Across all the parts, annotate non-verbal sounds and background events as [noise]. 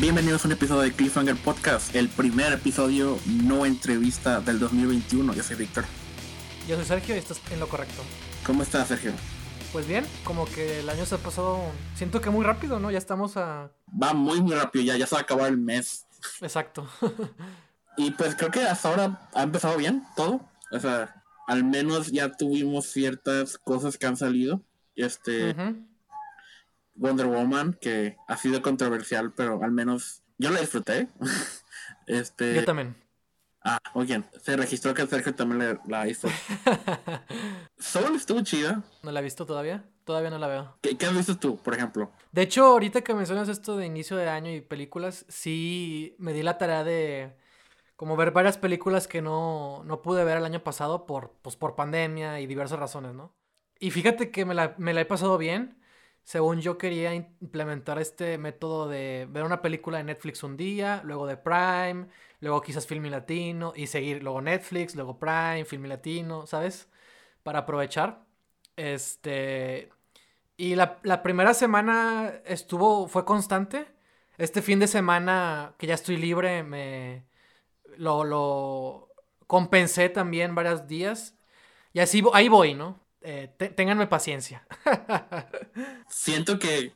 Bienvenidos a un episodio de Cliffhanger Podcast, el primer episodio no entrevista del 2021. Yo soy Víctor. Yo soy Sergio y estás en lo correcto. ¿Cómo estás, Sergio? Pues bien, como que el año se ha pasado, siento que muy rápido, ¿no? Ya estamos a... Va muy, muy rápido, ya, ya se va a acabar el mes. Exacto. y pues creo que hasta ahora ha empezado bien todo. O sea, al menos ya tuvimos ciertas cosas que han salido. Este... Wonder Woman, que ha sido controversial, pero al menos yo la disfruté. [laughs] este... Yo también. Ah, oye, se registró que Sergio también la hizo. [laughs] Soul estuvo chida. ¿No la he visto todavía? Todavía no la veo. ¿Qué, has visto tú, por ejemplo? De hecho, ahorita que mencionas esto de inicio de año y películas, sí me di la tarea de como ver varias películas que no, no pude ver el año pasado por, pues, por pandemia y diversas razones, ¿no? Y fíjate que me la, me la he pasado bien según yo quería implementar este método de ver una película de Netflix un día, luego de Prime, luego quizás Filmi Latino y seguir luego Netflix, luego Prime, Filmi Latino, ¿sabes? Para aprovechar. Este. Y la, primera semana estuvo. fue constante. Este fin de semana, que ya estoy libre, me. lo, lo compensé también varios días. Y así ahí voy, ¿no? Eh, ténganme paciencia. [laughs] Siento que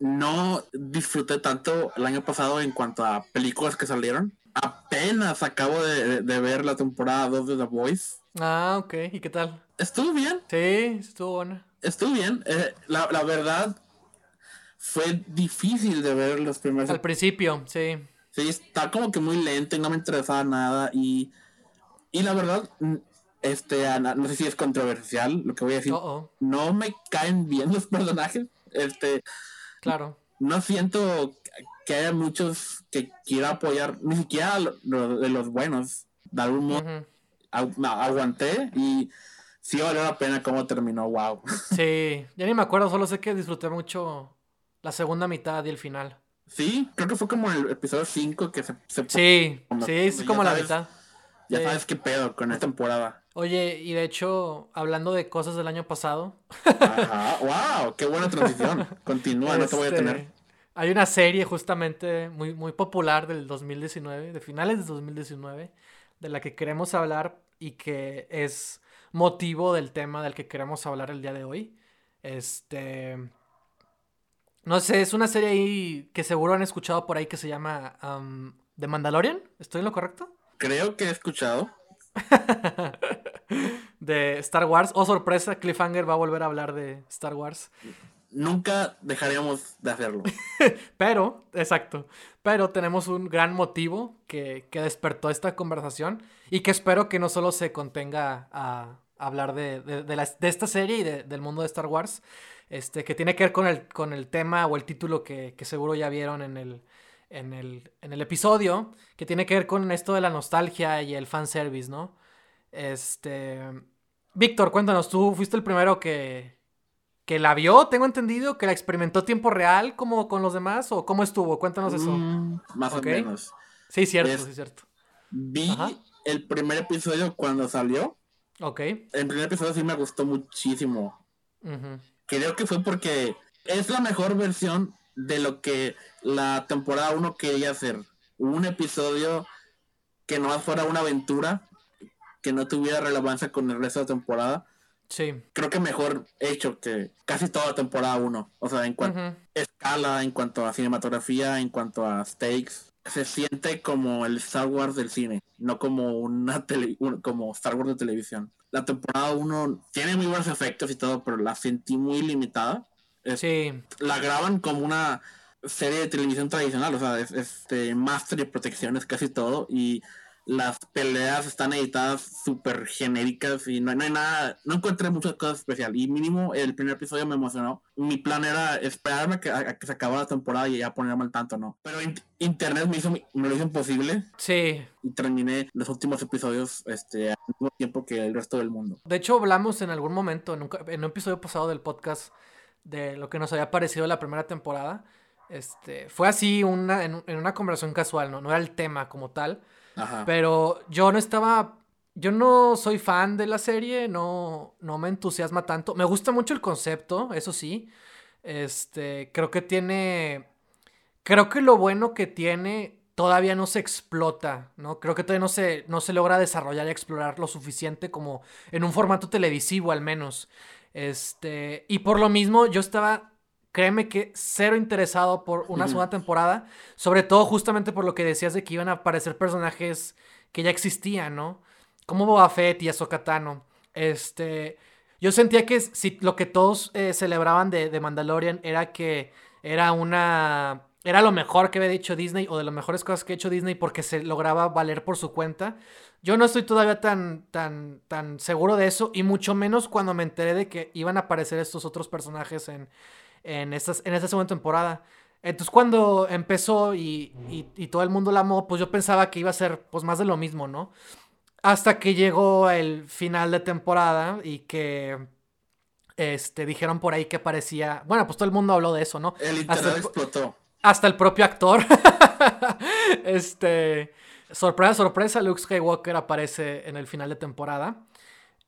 no disfruté tanto el año pasado en cuanto a películas que salieron. Apenas acabo de, ver la temporada 2 de The Voice. Ah, ok. ¿Y qué tal? Estuvo bien. Sí, estuvo buena. Estuvo bien. Eh, la, la, verdad, fue difícil de ver los primeros. Al principio, sí. Sí, está como que muy lento y no me interesaba nada. Y, y la verdad, este, no sé si es controversial lo que voy a decir. No me caen bien los personajes. Este. Claro. No siento que haya muchos que quiera apoyar, ni siquiera de los buenos. De algún modo aguanté y sí valió la pena cómo terminó. Wow. [laughs] Sí, ya ni me acuerdo, solo sé que disfruté mucho la segunda mitad y el final. Sí, creo que fue como el episodio 5 que se, Sí, sí, es como la mitad. Ya sabes qué pedo con esta temporada. Oye, y de hecho, hablando de cosas del año pasado. Ajá, wow, qué buena transición. [laughs] Continúa, no te voy a tener. Este, hay una serie justamente muy, muy popular del 2019, de finales de 2019, de la que queremos hablar y que es motivo del tema del que queremos hablar el día de hoy. Este. No sé, es una serie ahí que seguro han escuchado por ahí que se llama um, The Mandalorian. ¿Estoy en lo correcto? Creo que he escuchado. [laughs] de Star Wars. Oh, sorpresa, Cliffhanger va a volver a hablar de Star Wars. Nunca dejaríamos de hacerlo. [laughs] Pero, exacto. Pero tenemos un gran motivo que, despertó esta conversación y que espero que no solo se contenga a, hablar de, de, esta serie y del mundo de Star Wars, este, que tiene que ver con el, con el tema o el título que, que seguro ya vieron en el, en el, en el episodio, que tiene que ver con esto de la nostalgia y el fanservice, ¿no? Este. Víctor, cuéntanos, tú fuiste el primero que, que la vio, tengo entendido, que la experimentó tiempo real como con los demás, o cómo estuvo, cuéntanos eso. Mm, más o menos. Sí, cierto, sí, cierto. Vi el primer episodio cuando salió. Ok. El primer episodio sí me gustó muchísimo. Creo que fue porque es la mejor versión de lo que la temporada 1 quería hacer. Un episodio que no fuera una aventura, que no tuviera relevancia con el resto de la temporada. Sí. Creo que mejor hecho que casi toda la temporada 1. O sea, en cuanto a escala, en cuanto a cinematografía, en cuanto a stakes. Se siente como el Star Wars del cine, no como una tele, como Star Wars de televisión. La temporada 1 tiene muy buenos efectos y todo, pero la sentí muy limitada. Sí. La graban como una serie de televisión tradicional, o sea, es, este, master y protecciones casi todo, y las peleas están editadas súper genéricas y no, hay nada, no encontré muchas cosas especiales. Y mínimo el primer episodio me emocionó. Mi plan era esperarme a que, a que se acabara la temporada y ya ponerme al tanto, ¿no? Pero internet me, hizo, me lo hizo imposible. Sí. Y terminé los últimos episodios este, al mismo tiempo que el resto del mundo. De hecho, hablamos en algún momento, en un, en un episodio pasado del podcast, de lo que nos había parecido la primera temporada. Este, fue así una, en, una conversación casual, ¿no? No era el tema como tal. Pero yo no estaba. Yo no soy fan de la serie, no, no me entusiasma tanto. Me gusta mucho el concepto, eso sí. Este, creo que tiene creo que lo bueno que tiene todavía no se explota, ¿no? Creo que todavía no se, no se logra desarrollar y explorar lo suficiente como en un formato televisivo al menos. Este, y por lo mismo yo estaba, créeme que cero interesado por una segunda temporada, sobre todo justamente por lo que decías de que iban a aparecer personajes que ya existían, ¿no? Como Boba Fett y Ahsoka Tano. Este, yo sentía que si lo que todos eh, celebraban de, de Mandalorian era que era una era lo mejor que había dicho Disney o de las mejores cosas que ha hecho Disney porque se lograba valer por su cuenta. Yo no estoy todavía tan, tan, tan seguro de eso y mucho menos cuando me enteré de que iban a aparecer estos otros personajes en, en, estas, en esta segunda temporada. Entonces cuando empezó y, y, todo el mundo la amó, pues yo pensaba que iba a ser pues más de lo mismo, ¿no? Hasta que llegó el final de temporada y que este, dijeron por ahí que parecía... Bueno, pues todo el mundo habló de eso, ¿no? El internet explotó. Hasta el propio actor. [laughs] este. Sorpresa, sorpresa, Luke Skywalker aparece en el final de temporada.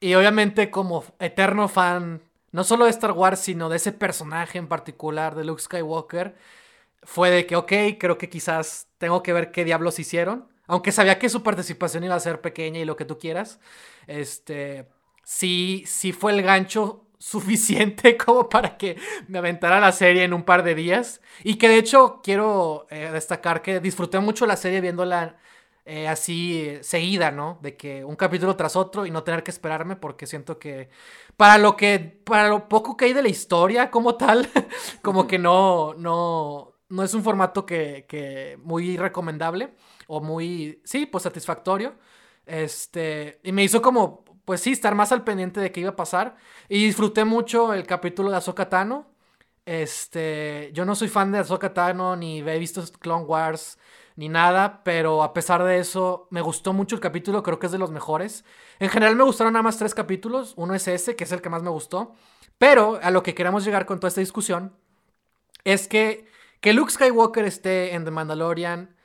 Y obviamente, como eterno fan, no solo de Star Wars, sino de ese personaje en particular de Luke Skywalker, fue de que, ok, creo que quizás tengo que ver qué diablos hicieron. Aunque sabía que su participación iba a ser pequeña y lo que tú quieras. Este. Sí, sí fue el gancho [laughs] suficiente [laughs] como para que me aventara la serie en un par de días. Y que de hecho quiero eh, destacar que disfruté mucho la serie viéndola eh, así seguida, ¿no? De que un capítulo tras otro y no tener que esperarme porque siento que para lo que, para lo poco que hay de la historia como tal, [laughs] como que no, no, no es un formato que, que muy recomendable o muy, sí, pues satisfactorio. Este, y me hizo como pues sí, estar más al pendiente de qué iba a pasar. Y disfruté mucho el capítulo de Ahsoka Tano. Este, yo no soy fan de Ahsoka Tano, ni he visto Clone Wars, ni nada, pero a pesar de eso, me gustó mucho el capítulo, creo que es de los mejores. En general me gustaron nada más tres capítulos, uno es ese, que es el que más me gustó. Pero a lo que queremos llegar con toda esta discusión es que que Luke Skywalker esté en The Mandalorian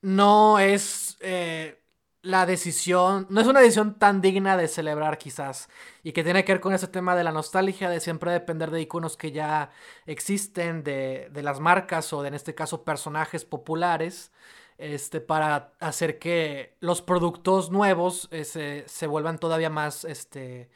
no es... Eh, la decisión, no es una decisión tan digna de celebrar quizás, y que tiene que ver con ese tema de la nostalgia, de siempre depender de iconos que ya existen, de, de las marcas o de, en este caso personajes populares, este, para hacer que los productos nuevos eh, se, se, vuelvan todavía más, este,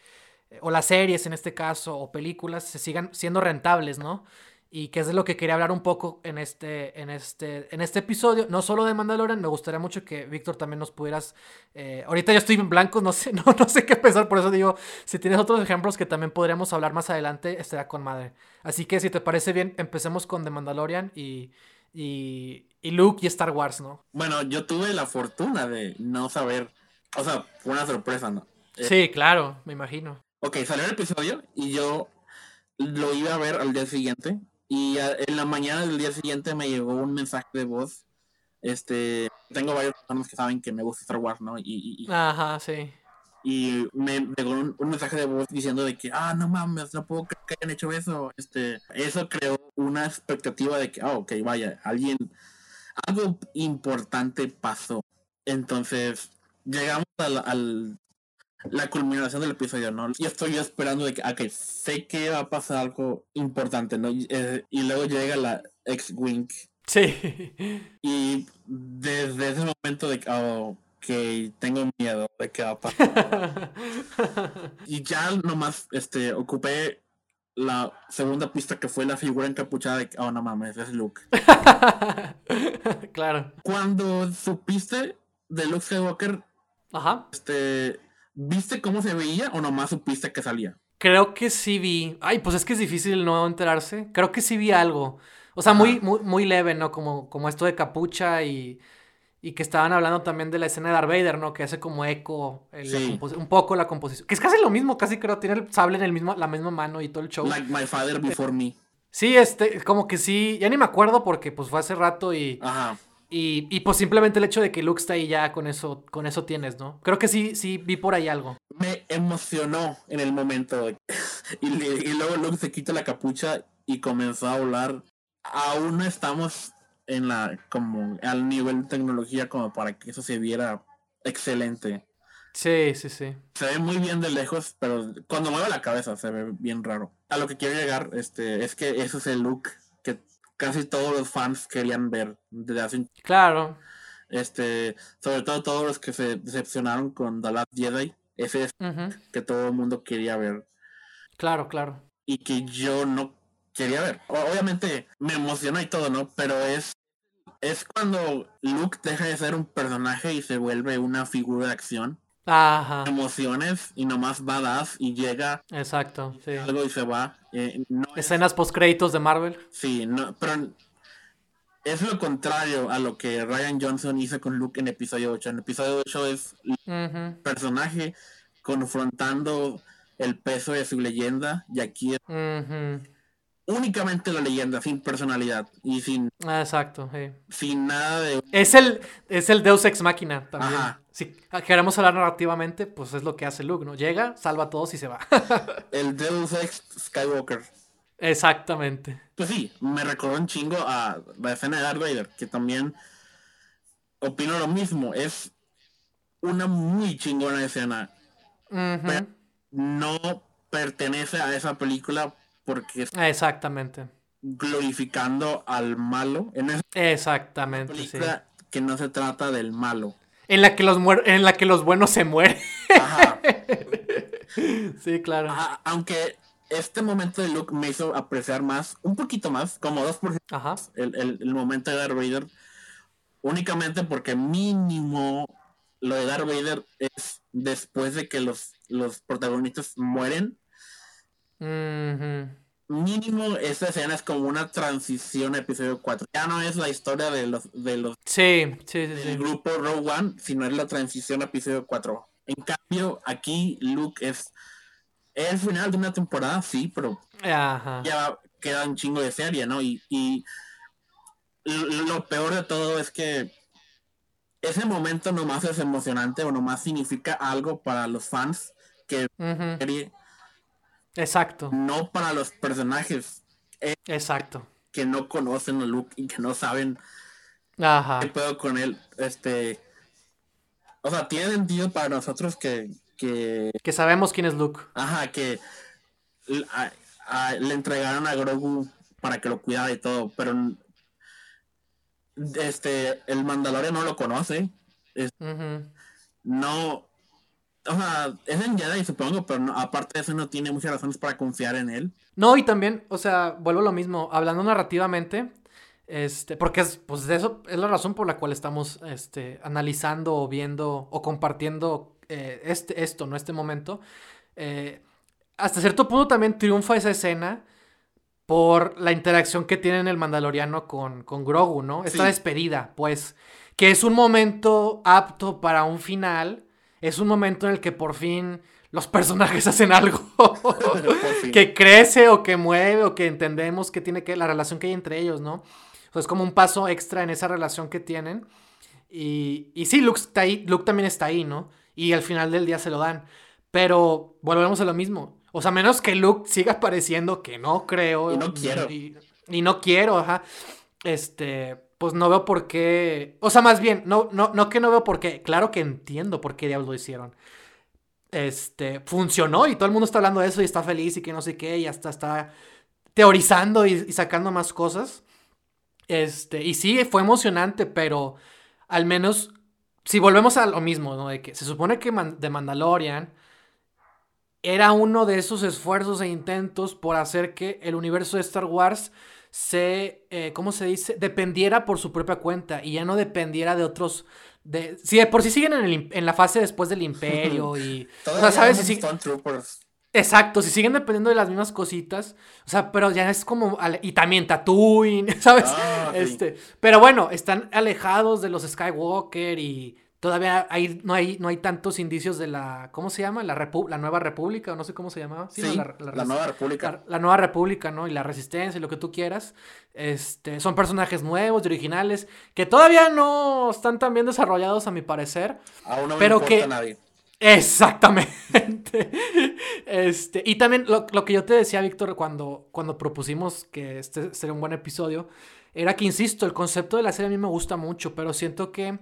o las series en este caso, o películas, se sigan siendo rentables, ¿no? Y que es de lo que quería hablar un poco en este, en este, en este episodio, no solo de Mandalorian, me gustaría mucho que Víctor también nos pudieras, eh, ahorita yo estoy en blanco, no sé, [laughs] no, no sé qué pensar, por eso digo, si tienes otros ejemplos que también podríamos hablar más adelante, estaría con madre. Así que si te parece bien, empecemos con The Mandalorian y, y, y Luke y Star Wars, ¿no? Bueno, yo tuve la fortuna de no saber, o sea, fue una sorpresa, ¿no? Eh, sí, claro, me imagino. Ok, salió el episodio y yo lo iba a ver al día siguiente y en la mañana del día siguiente me llegó un mensaje de voz. Este, tengo varios personas que saben que me gusta Star Wars, ¿no? Y, Ajá, sí. Y me llegó un, mensaje de voz diciendo de que, ah, no mames, no puedo creer que hayan hecho eso. Este, eso creó una expectativa de que, ah, ok, vaya, alguien, algo importante pasó. Entonces, llegamos al la culminación del episodio, ¿no? Y estoy esperando de que, ok, sé que va a pasar algo importante, ¿no? Y, eh, luego llega la ex-Wing. Sí. Y desde ese momento de que, oh, tengo miedo de que va a pasar. [laughs] y ya nomás, este, ocupé la segunda pista que fue la figura encapuchada de oh, no mames, es Luke. [laughs] claro. Cuando supiste de Luke Skywalker, Ajá. Este, ¿Viste cómo se veía o nomás supiste que salía? Creo que sí vi. Ay, pues es que es difícil no enterarse. Creo que sí vi algo. O sea, muy, muy, muy leve, ¿no? Como, como esto de capucha y, y que estaban hablando también de la escena de Darth Vader, ¿no? Que hace como eco un poco la composición. Que es casi lo mismo, casi creo. Tiene el sable en el mismo, la misma mano y todo el show. Like my father before me. Sí, este, como que sí. Ya ni me acuerdo porque pues fue hace rato y. Ajá. Y, y, pues simplemente el hecho de que Luke está ahí ya con eso, con eso tienes, ¿no? Creo que sí, sí vi por ahí algo. Me emocionó en el momento. [laughs] y, y, luego Luke se quita la capucha y comenzó a hablar. Aún no estamos en la, como al nivel de tecnología como para que eso se viera excelente. Sí, sí, sí. Se ve muy bien de lejos, pero cuando mueve la cabeza se ve bien raro. A lo que quiero llegar, este, es que eso es el look que casi todos los fans querían ver desde hace un... Claro. Este, sobre todo todos los que se decepcionaron con The Last Jedi. Ese es que todo el mundo quería ver. Claro, claro. Y que yo no quería ver. Obviamente me emociona y todo, ¿no? Pero es es cuando Luke deja de ser un personaje y se vuelve una figura de acción. Ajá. Emociones y nomás badass y llega. Exacto, sí. Algo y se va. Eh, Escenas post créditos de Marvel. Sí, no, pero es lo contrario a lo que Ryan Johnson hizo con Luke en episodio 8. En episodio 8 es un personaje confrontando el peso de su leyenda y aquí es únicamente la leyenda, sin personalidad y sin. Exacto, Sin nada de. Es el, es el Deus Ex Máquina también. Si queremos hablar narrativamente, pues es lo que hace Luke, ¿no? Llega, salva a todos y se va. [laughs] el Deus Ex Skywalker. Exactamente. Pues sí, me recordó un chingo a la escena de Darth Vader, que también opino lo mismo. Es una muy chingona escena. Pero no pertenece a esa película porque exactamente glorificando al malo en esa exactamente película que no se trata del malo en la que los en la que los buenos se mueren Ajá. [laughs] sí claro aunque este momento de Luke me hizo apreciar más un poquito más como dos por Ajá. El, el, momento de Darth Vader únicamente porque mínimo lo de Darth Vader es después de que los, los protagonistas mueren Mínimo esta escena es como una transición a episodio 4. Ya no es la historia de los de los sí, sí, sí, del grupo Row One, sino es la transición a episodio 4. En cambio, aquí Luke es el final de una temporada, sí, pero ya queda un chingo de serie, ¿no? Y, y lo peor de todo es que ese momento nomás es emocionante o nomás significa algo para los fans que Exacto. No para los personajes. Eh, Exacto. Que no conocen a Luke y que no saben Ajá. qué puedo con él. Este. O sea, tiene sentido para nosotros que. Que, que sabemos quién es Luke. Ajá, que le entregaron a Grogu para que lo cuidara y todo, pero este el Mandalorian no lo conoce. No o sea, es en Jedi, supongo, pero aparte de eso no tiene muchas razones para confiar en él. No, y también, o sea, vuelvo a lo mismo, hablando narrativamente, este, porque es, pues de eso es la razón por la cual estamos este, analizando o viendo o compartiendo eh, este, esto, ¿no? Este momento. Eh, hasta cierto punto también triunfa esa escena por la interacción que tiene el Mandaloriano con, con Grogu, ¿no? Esta despedida, pues, que es un momento apto para un final es un momento en el que por fin los personajes [laughs] hacen algo que crece o que mueve o que entendemos que tiene que la relación que hay entre ellos, ¿no? O sea, es como un paso extra en esa relación que tienen. Y, y sí, Luke, está ahí, Luke también está ahí, ¿no? Y al final del día se lo dan. Pero volvemos a lo mismo. O sea, menos que Luke siga apareciendo, que no creo. Y no quiero. Y, y no quiero, ajá. Este, pues no veo por qué. O sea, más bien, no, no, no que no veo por qué. Claro que entiendo por qué diablos lo hicieron. Este, funcionó y todo el mundo está hablando de eso y está feliz y que no sé qué, y hasta está teorizando y, sacando más cosas. Este, y sí, fue emocionante, pero al menos, si volvemos a lo mismo, ¿no? De que se supone que de Mandalorian era uno de esos esfuerzos e intentos por hacer que el universo de Star Wars se, eh, ¿cómo se dice? Dependiera por su propia cuenta y ya no dependiera de otros. De, si por si siguen en, la fase después del imperio [laughs] y... o sea, ¿sabes? Si Exacto, si siguen dependiendo de las mismas cositas, o sea, pero ya es como y también Tatooine, [laughs] ¿sabes? Ah, este, pero bueno, están alejados de los Skywalker y Todavía hay, no, hay, no hay tantos indicios de la. ¿Cómo se llama? La, la Nueva República, o no sé cómo se llamaba. Sí, la, Nueva República. La, Nueva República, ¿no? Y la Resistencia y lo que tú quieras. Este, son personajes nuevos y originales que todavía no están tan bien desarrollados, a mi parecer. Aún no pero me que... a nadie. Exactamente. [laughs] Este, y también lo, lo, que yo te decía, Víctor, cuando, cuando propusimos que este sería un buen episodio, era que, insisto, el concepto de la serie a mí me gusta mucho, pero siento que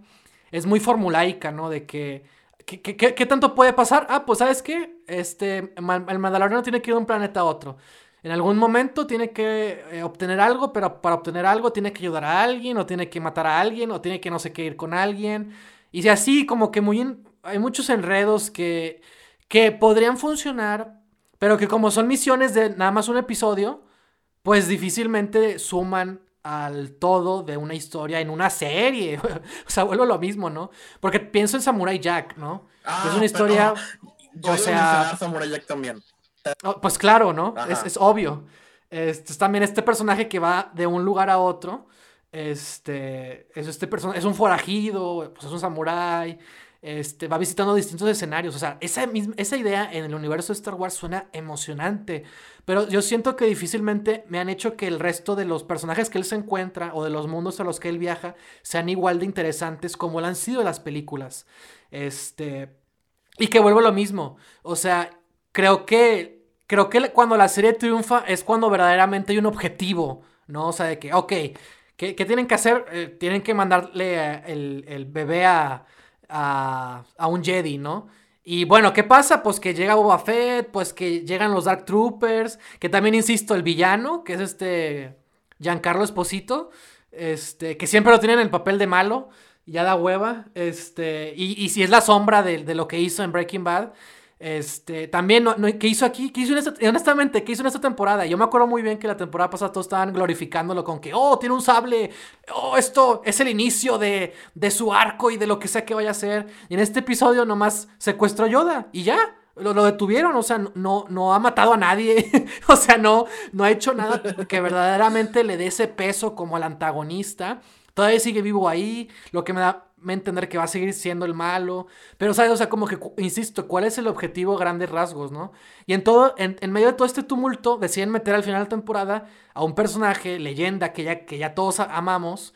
es muy formulaica, ¿no? De que, ¿qué, tanto puede pasar? Ah, pues ¿sabes qué? Este, el Mandaloriano tiene que ir de un planeta a otro. En algún momento tiene que eh, obtener algo, pero para obtener algo tiene que ayudar a alguien, o tiene que matar a alguien, o tiene que no sé qué ir con alguien. Y así como que muy hay muchos enredos que, que podrían funcionar, pero que como son misiones de nada más un episodio, pues difícilmente suman al todo de una historia en una serie. [laughs] o sea, vuelvo lo mismo, ¿no? Porque pienso en Samurai Jack, ¿no? es una ah, historia... o sea... Samurai Jack también. Oh, pues claro, ¿no? Es, obvio. Este, es también este personaje que va de un lugar a otro. Este, es este es un forajido, pues es un samurái. Este, va visitando distintos escenarios. O sea, esa, misma, esa idea en el universo de Star Wars suena emocionante. Pero yo siento que difícilmente me han hecho que el resto de los personajes que él se encuentra o de los mundos a los que él viaja sean igual de interesantes como lo han sido las películas. Este. Y que vuelvo a lo mismo. O sea, creo que creo que cuando la serie triunfa es cuando verdaderamente hay un objetivo, ¿no? O sea, de que, ok, ¿qué, tienen que hacer? Eh, tienen que mandarle eh, el, bebé a, a, un Jedi, ¿no? Y bueno, ¿qué pasa? Pues que llega Boba Fett, pues que llegan los Dark Troopers, que también, insisto, el villano, que es este Giancarlo Esposito, este, que siempre lo tienen en el papel de malo, ya da hueva, este, y, si es la sombra de, lo que hizo en Breaking Bad, este, también, no, ¿qué hizo aquí? ¿Qué hizo en esta, honestamente, ¿qué hizo en esta temporada? Yo me acuerdo muy bien que la temporada pasada todos estaban glorificándolo con que, oh, tiene un sable, oh, esto es el inicio de, de su arco y de lo que sea que vaya a ser. Y en este episodio nomás secuestró Yoda y ya. Lo, lo, detuvieron, o sea, no, no ha matado a nadie, [laughs] o sea, no, no ha hecho nada que verdaderamente le dé ese peso como al antagonista. Todavía sigue vivo ahí, lo que me da me entender que va a seguir siendo el malo. Pero, ¿sabes? O sea, como que, insisto, ¿cuál es el objetivo grandes rasgos, no? Y en todo, en, medio de todo este tumulto, deciden meter al final de temporada a un personaje, leyenda, que ya, que ya todos amamos.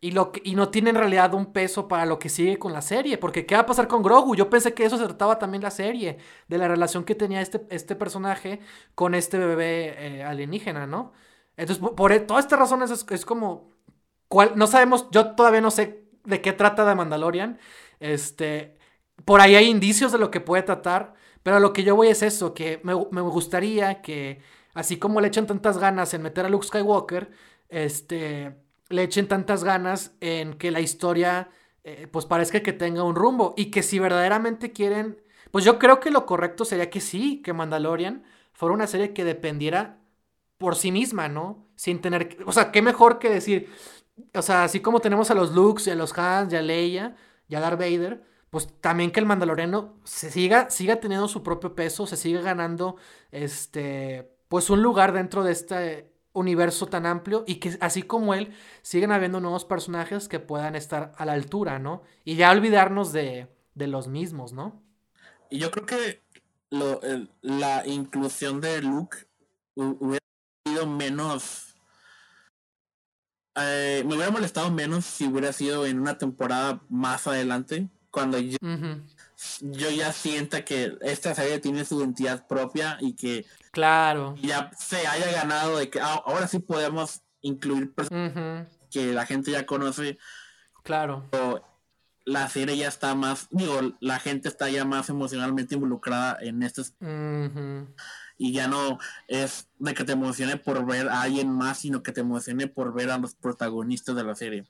Y, lo y no tiene en realidad un peso para lo que sigue con la serie. Porque, ¿qué va a pasar con Grogu? Yo pensé que eso se trataba también la serie. De la relación que tenía este, este personaje con este bebé eh, alienígena, ¿no? Entonces, por, e, todas estas razones es, es como... ¿cuál? No sabemos, yo todavía no sé de qué trata de Mandalorian. Este, por ahí hay indicios de lo que puede tratar, pero lo que yo voy es eso, que me, gustaría que, así como le echen tantas ganas en meter a Luke Skywalker, este, le echen tantas ganas en que la historia, eh, pues parezca que tenga un rumbo y que si verdaderamente quieren, pues yo creo que lo correcto sería que sí, que Mandalorian fuera una serie que dependiera por sí misma, ¿no? Sin tener, o sea, qué mejor que decir, o sea, así como tenemos a los Lukes y a los Hans y a Leia y a Darth Vader, pues también que el Mandaloriano se siga, siga teniendo su propio peso, se siga ganando este, pues un lugar dentro de este universo tan amplio y que así como él, sigan habiendo nuevos personajes que puedan estar a la altura, ¿no? Y ya olvidarnos de, de los mismos, ¿no? Y yo creo que lo, la inclusión de Luke hubiera sido menos eh, me hubiera molestado menos si hubiera sido en una temporada más adelante, cuando yo, ya sienta que esta serie tiene su identidad propia y que claro ya se haya ganado de que ah, ahora sí podemos incluir personas que la gente ya conoce. Claro. la serie ya está más, digo, la gente está ya más emocionalmente involucrada en estos y ya no es de que te emocione por ver a alguien más, sino que te emocione por ver a los protagonistas de la serie.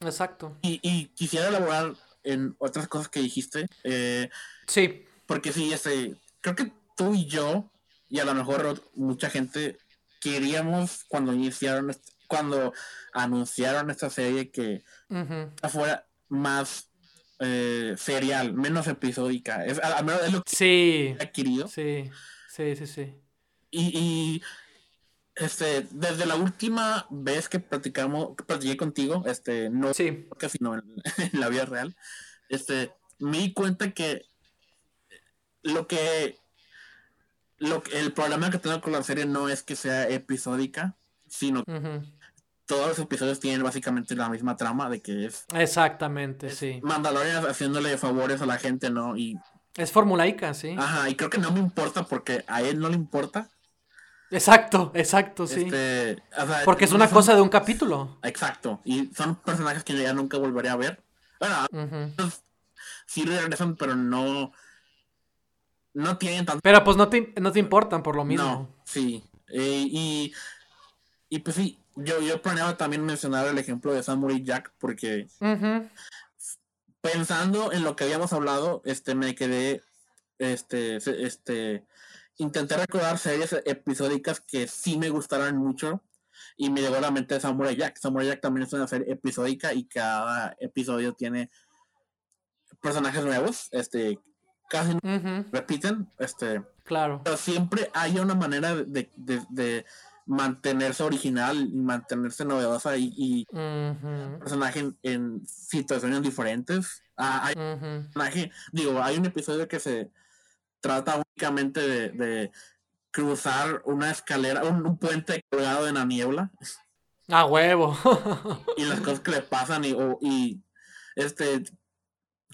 Exacto. Y, quisiera elaborar en otras cosas que dijiste. Eh, sí. Porque sí, este, creo que tú y yo, y a lo mejor mucha gente, queríamos cuando iniciaron, cuando anunciaron esta serie que fuera más eh, serial, menos episódica. Es, al menos es lo que sí. adquirido. Sí. Sí, sí, sí. Y, este, desde la última vez que platicamos, que platiqué contigo, este, no sí. sino [laughs] en, la vida real, este, me di cuenta que lo que lo el problema que tengo con la serie no es que sea episódica, sino que todos los episodios tienen básicamente la misma trama de que es exactamente, sí. Mandalorian haciéndole favores a la gente, ¿no? Y es formulaica, sí. Ajá, y creo que no me importa porque a él no le importa. Exacto, exacto, sí. Este, porque es una cosa de un capítulo. Exacto, y son personajes que ya nunca volveré a ver. Bueno, sí regresan, pero no. No tienen tanto. Pero pues no te, no te importan por lo mismo. No, sí. Eh, y, y pues sí, yo, yo planeaba también mencionar el ejemplo de Samurai Jack porque pensando en lo que habíamos hablado, este me quedé, este, este, intenté recordar series episódicas que sí me gustaran mucho y me llegó a la mente Samurai Jack. Samurai Jack también es una serie episódica y cada episodio tiene personajes nuevos, este, casi repiten, este, claro. Pero siempre hay una manera de, de, mantenerse original y mantenerse novedosa y, personaje en, situaciones diferentes. Ah, hay personaje, digo, hay un episodio que se trata únicamente de, cruzar una escalera, un, puente colgado en la niebla. A huevo. [laughs] y las cosas que le pasan y, y este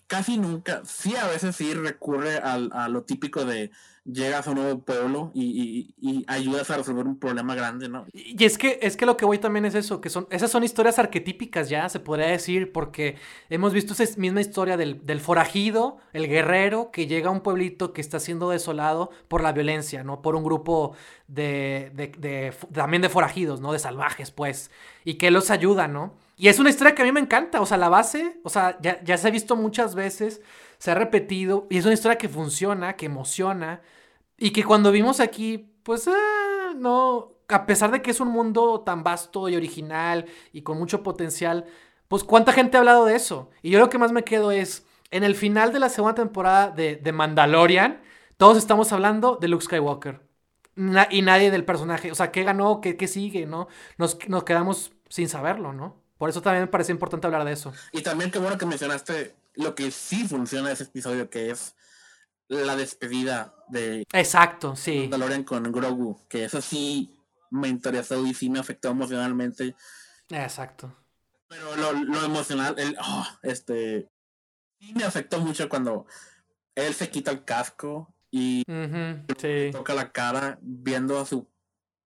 casi nunca, sí a veces sí recurre al, a lo típico de llegas a un nuevo pueblo y, ayudas a resolver un problema grande, ¿no? Y es que, es que lo que voy también es eso, que son, esas son historias arquetípicas ya, se podría decir, porque hemos visto esa misma historia del, forajido, el guerrero, que llega a un pueblito que está siendo desolado por la violencia, ¿no? Por un grupo de, de, también de forajidos, ¿no? De salvajes, pues, y que los ayuda, ¿no? Y es una historia que a mí me encanta, o sea, la base, o sea, ya, ya se ha visto muchas veces, se ha repetido, y es una historia que funciona, que emociona, y que cuando vimos aquí, pues, ah, no, a pesar de que es un mundo tan vasto y original y con mucho potencial, pues cuánta gente ha hablado de eso. Y yo lo que más me quedo es, en el final de la segunda temporada de, de Mandalorian, todos estamos hablando de Luke Skywalker. y nadie del personaje. O sea, ¿qué ganó? ¿Qué, qué sigue? ¿No? Nos, nos quedamos sin saberlo, ¿no? Por eso también me parece importante hablar de eso. Y también qué bueno que mencionaste lo que sí funciona de ese episodio, que es la despedida de Exacto, sí. Mandalorian con Grogu, que eso sí me interesó y sí me afectó emocionalmente. Exacto. Pero lo, emocional, el, oh, este, sí me afectó mucho cuando él se quita el casco y toca la cara viendo a su,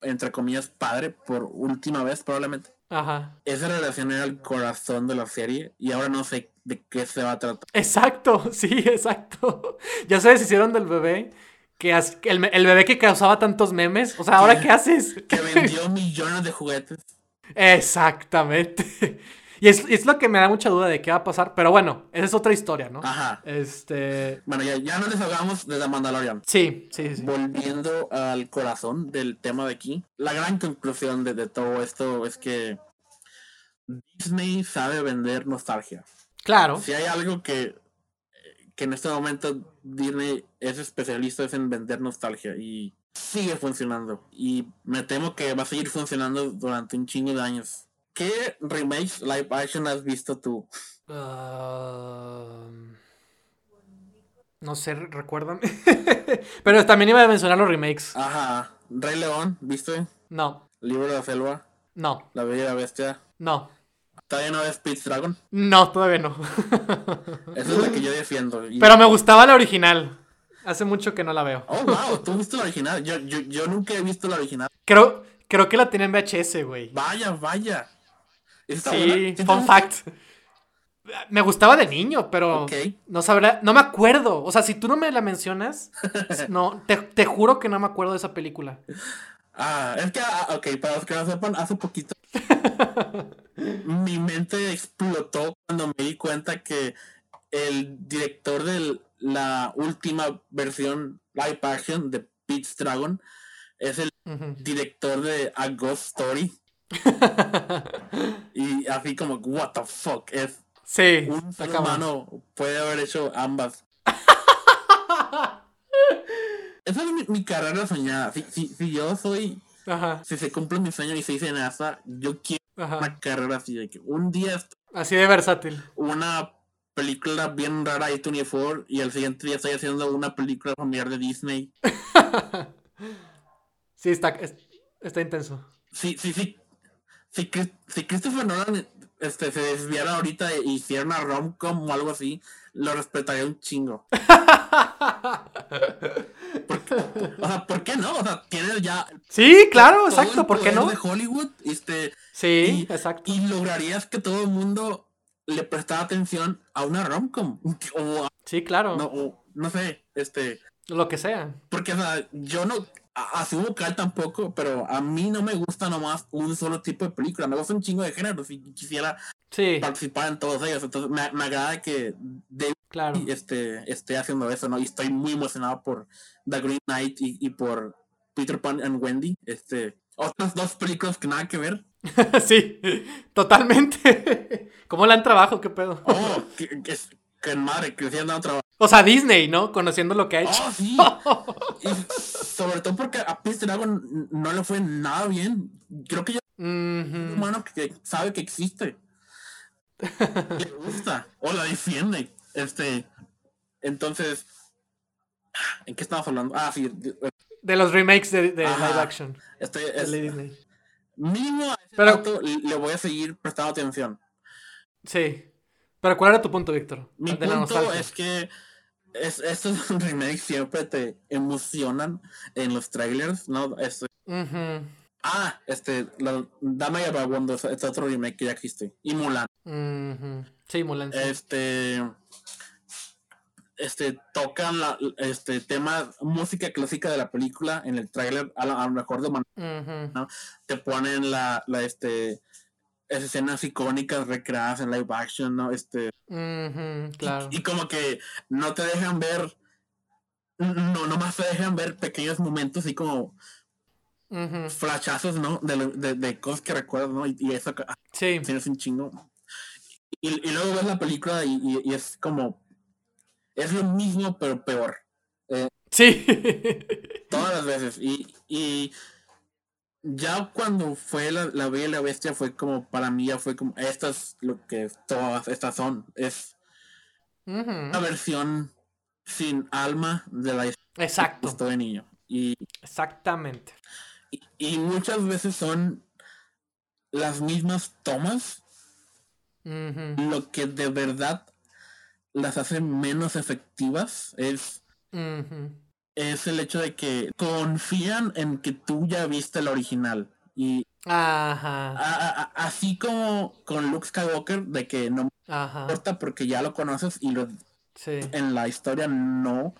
entre comillas, padre por última vez probablemente. Ajá. Esa relación era el corazón de la serie y ahora no sé de qué se va a tratar. Exacto, [laughs] sí, exacto. Ya se deshicieron del bebé. Que el, el, bebé que causaba tantos memes. O sea, ¿ahora qué haces? Que [laughs] vendió millones de juguetes. Exactamente. Y es, lo que me da mucha duda de qué va a pasar. Pero bueno, esa es otra historia, ¿no? Ajá. Este. Bueno, ya, ya no les hagamos de la Mandalorian. Sí, sí, sí. Volviendo al corazón del tema de aquí. La gran conclusión de, de todo esto es que Disney sabe vender nostalgia. Claro. Si hay algo que, que en este momento Disney es especialista es en vender nostalgia y sigue funcionando. Y me temo que va a seguir funcionando durante un chingo de años. ¿Qué remakes live action has visto tú? no sé, recuérdame. [laughs] Pero también iba a mencionar los remakes. Ajá. Rey León, ¿viste? No. Libro de la selva. No. La Bella y la Bestia. No. ¿Todavía no ves Peach Dragon? No, todavía no. [laughs] Esa es la que yo defiendo. Pero me gustaba la original. Hace mucho que no la veo. Oh, wow, tú viste la original. Yo, yo, yo nunca he visto la original. Creo, creo que la tenía en VHS, güey. Vaya, vaya sí, fun fact. Me gustaba de niño, pero no sabrá, no me acuerdo. O sea, si tú no me la mencionas, [laughs] no, te, juro que no me acuerdo de esa película. Ah, es que, ah, ok, para los que no sepan, hace poquito [laughs] mi mente explotó cuando me di cuenta que el director de la última versión live action de Pete's Dragon es el director de A Ghost Story. Y así como, what the fuck, es sí, un ser humano puede haber hecho ambas. [laughs] Esa es mi, carrera soñada. Si, si, si yo soy, si se cumple mi sueño y se dice NASA, yo quiero una carrera así de que un día así de versátil. Una película bien rara de 24 y el siguiente día estoy haciendo una película familiar de Disney. [laughs] sí, está, está intenso. Sí, sí, sí si, si Christopher Nolan este, se desviara ahorita e hiciera una rom-com o algo así, lo respetaría un chingo. o sea, ¿por qué no? O sea, tiene ya. Sí, claro, exacto, ¿por qué no? de Hollywood, este. Sí, exacto. Y lograrías que todo el mundo le prestara atención a una rom-com. sí, claro. No, no sé, este. Lo que sea. Porque, o sea, yo no. Así vocal tampoco, pero a mí no me gusta nomás un solo tipo de película, me gusta un chingo de géneros y quisiera participar en todos ellos, entonces me, me agrada que David claro. este, esté haciendo eso, ¿no? Y estoy muy emocionado por The Green Knight y, por Peter Pan and Wendy, este, otras dos películas que nada que ver. [laughs] sí, totalmente. [laughs] ¿Cómo le han trabajo? ¿Qué pedo? Oh, que, que, que madre, que le han trabajo. O sea, Disney, ¿no? Conociendo lo que ha hecho. Oh, sí. [laughs] sobre todo porque a Peter Dragon no le fue nada bien. Creo que yo un humano que sabe que existe. le gusta o la defiende. Este, entonces, ¿en qué estamos hablando? Ah, sí. De, los remakes de, live action. Estoy, es, Disney. Mínimo a ese Pero, le voy a seguir prestando atención. Sí. Pero ¿cuál era tu punto, Víctor? Mi punto es que es, estos [laughs] remakes siempre te emocionan en los trailers, ¿no? Este, Ah, este, la Dama y Vagabundo es otro remake que ya existe. Y Mulan. Sí, Mulan. Este. Este, tocan la, este tema, música clásica de la película en el tráiler, a, lo mejor de manera, ¿no? Te ponen la, la, este, escenas icónicas recreadas en live action, ¿no? Este. claro. Y, como que no te dejan ver. No, nomás te dejan ver pequeños momentos así como. Flashazos, ¿no? De, de, cosas que recuerdas, ¿no? Y, eso. Ah, sí. Es un chingo. Y, y, luego ves la película y, y, es como. Es lo mismo, pero peor. Eh, sí. todas las veces. Y. y ya cuando fue la, la Bella y la Bestia fue como, para mí ya fue como, esto es lo que todas estas son, es una versión sin alma de la Exacto. de niño. Y, Exactamente. Y, muchas veces son las mismas tomas lo que de verdad las hace menos efectivas es es el hecho de que confían en que tú ya viste la original. Y Ajá. así como con Luke Skywalker, de que no importa porque ya lo conoces y lo, en la historia no,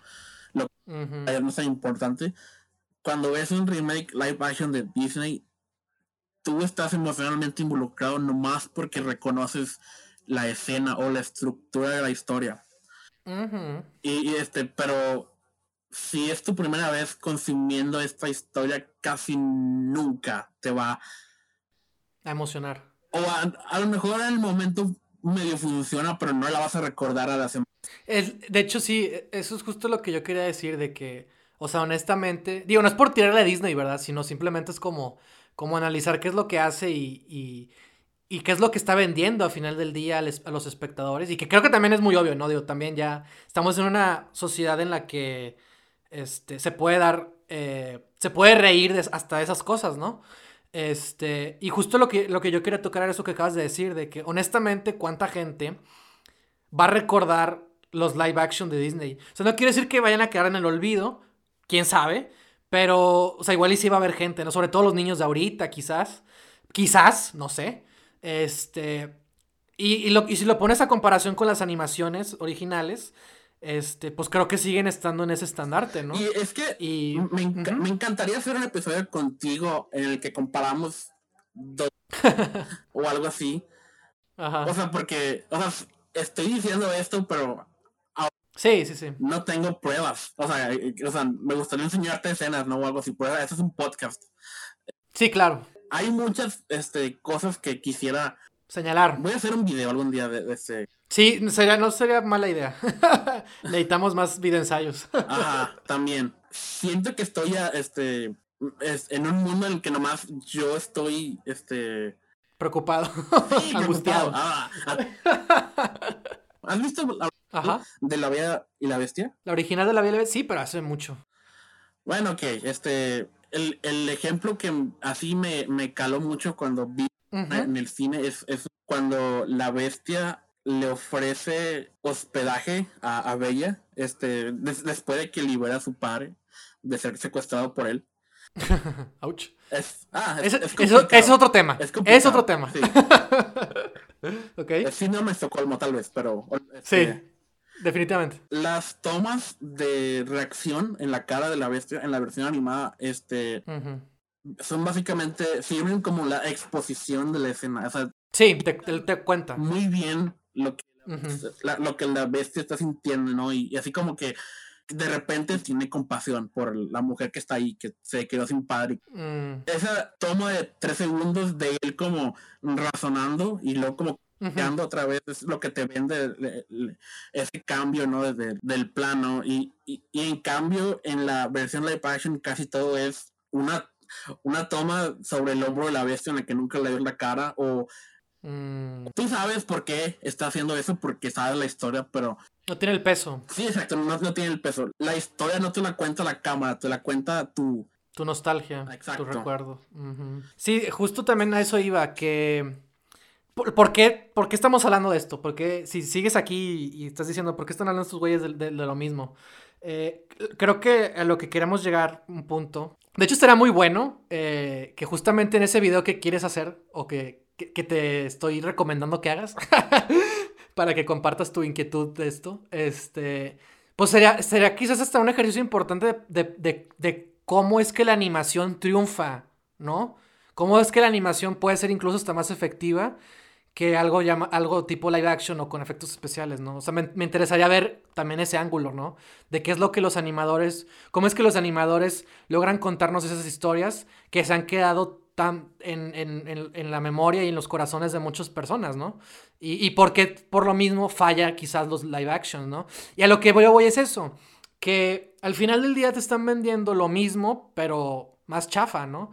lo no es tan importante. Cuando ves un remake live action de Disney, tú estás emocionalmente involucrado nomás porque reconoces la escena o la estructura de la historia. y, este, pero si es tu primera vez consumiendo esta historia, casi nunca te va a emocionar. O a, lo mejor en el momento medio funciona, pero no la vas a recordar a la semana. de hecho, sí, eso es justo lo que yo quería decir, de que, o sea, honestamente, digo, no es por tirarle a Disney, ¿verdad? Sino simplemente es como, como analizar qué es lo que hace y, y, y qué es lo que está vendiendo a final del día a, los espectadores. Y que creo que también es muy obvio, ¿no? Digo, también ya estamos en una sociedad en la que este, se puede dar, eh, se puede reír de hasta esas cosas, ¿no? Este, y justo lo que, lo que yo quería tocar era eso que acabas de decir, de que honestamente cuánta gente va a recordar los live action de Disney. O sea, no quiere decir que vayan a quedar en el olvido, quién sabe, pero, o sea, igual y sí va a haber gente, ¿no? Sobre todo los niños de ahorita, quizás, quizás, no sé. Este, y, y, lo, y si lo pones a comparación con las animaciones originales, este, pues creo que siguen estando en ese estandarte, ¿no? Y es que me, encantaría hacer un episodio contigo en el que comparamos dos [laughs] o algo así. O sea, porque, o sea, estoy diciendo esto, pero Sí, sí, sí. No tengo pruebas. O sea, eh, o sea, me gustaría enseñarte escenas, ¿no? O algo así. Pruebas. Eso es un podcast. Sí, claro. Hay muchas este, cosas que quisiera señalar. Voy a hacer un video algún día de, de ese. Sí, sería, no sería mala idea. [laughs] Necesitamos más videoensayos. [laughs] Ajá, también. Siento que estoy este, en un mundo en el que nomás yo estoy este, [laughs] preocupado, angustiado. Ah, ah. ¿Has visto la Ajá. de la Bella y la Bestia? La original de la Bella y la Bestia, sí, pero hace mucho. Bueno, ok, este, el, el ejemplo que así me, me caló mucho cuando vi en el cine es, es cuando la bestia le ofrece hospedaje a, a Bella, este, después de que libera a su padre de ser secuestrado por él. [laughs] Ouch. Es, ah, es, es, otro tema. Es, otro tema. Sí. [laughs] ok. El síndrome Estocolmo, tal vez, pero. Este, sí. Definitivamente. Las tomas de reacción en la cara de la bestia en la versión animada, este, son básicamente, sirven como la exposición de la escena. O sea, sí, te, te, cuenta. Muy bien lo que, la, lo que la bestia está sintiendo, ¿no? Y, así como que de repente tiene compasión por la mujer que está ahí, que se quedó sin padre. Mm. Esa toma de tres segundos de él como razonando y luego como uh otra vez es lo que te vende ese cambio no desde del plano y, y, en cambio en la versión live action casi todo es una una toma sobre el hombro de la bestia en la que nunca le dio la cara o mm. tú sabes por qué está haciendo eso porque sabes la historia pero no tiene el peso sí exacto no, no tiene el peso la historia no te la cuenta la cámara te la cuenta tu tu nostalgia tu recuerdo sí justo también a eso iba que ¿Por, qué, ¿Por, qué, estamos hablando de esto? Porque si sigues aquí y estás diciendo, ¿por qué están hablando estos güeyes de, lo mismo? Eh, creo que a lo que queremos llegar, un punto. De hecho, estaría muy bueno eh, que justamente en ese video que quieres hacer o que, que, te estoy recomendando que hagas [laughs] para que compartas tu inquietud de esto, este, pues sería, sería quizás hasta un ejercicio importante de, de, de cómo es que la animación triunfa, ¿no? Cómo es que la animación puede ser incluso hasta más efectiva que algo, llama, algo tipo live action o con efectos especiales, ¿no? O sea, me, interesaría ver también ese ángulo, ¿no? De qué es lo que los animadores, cómo es que los animadores logran contarnos esas historias que se han quedado tan en, en, en, la memoria y en los corazones de muchas personas, ¿no? Y, y por qué por lo mismo falla quizás los live action, ¿no? Y a lo que voy, voy es eso, que al final del día te están vendiendo lo mismo, pero más chafa, ¿no?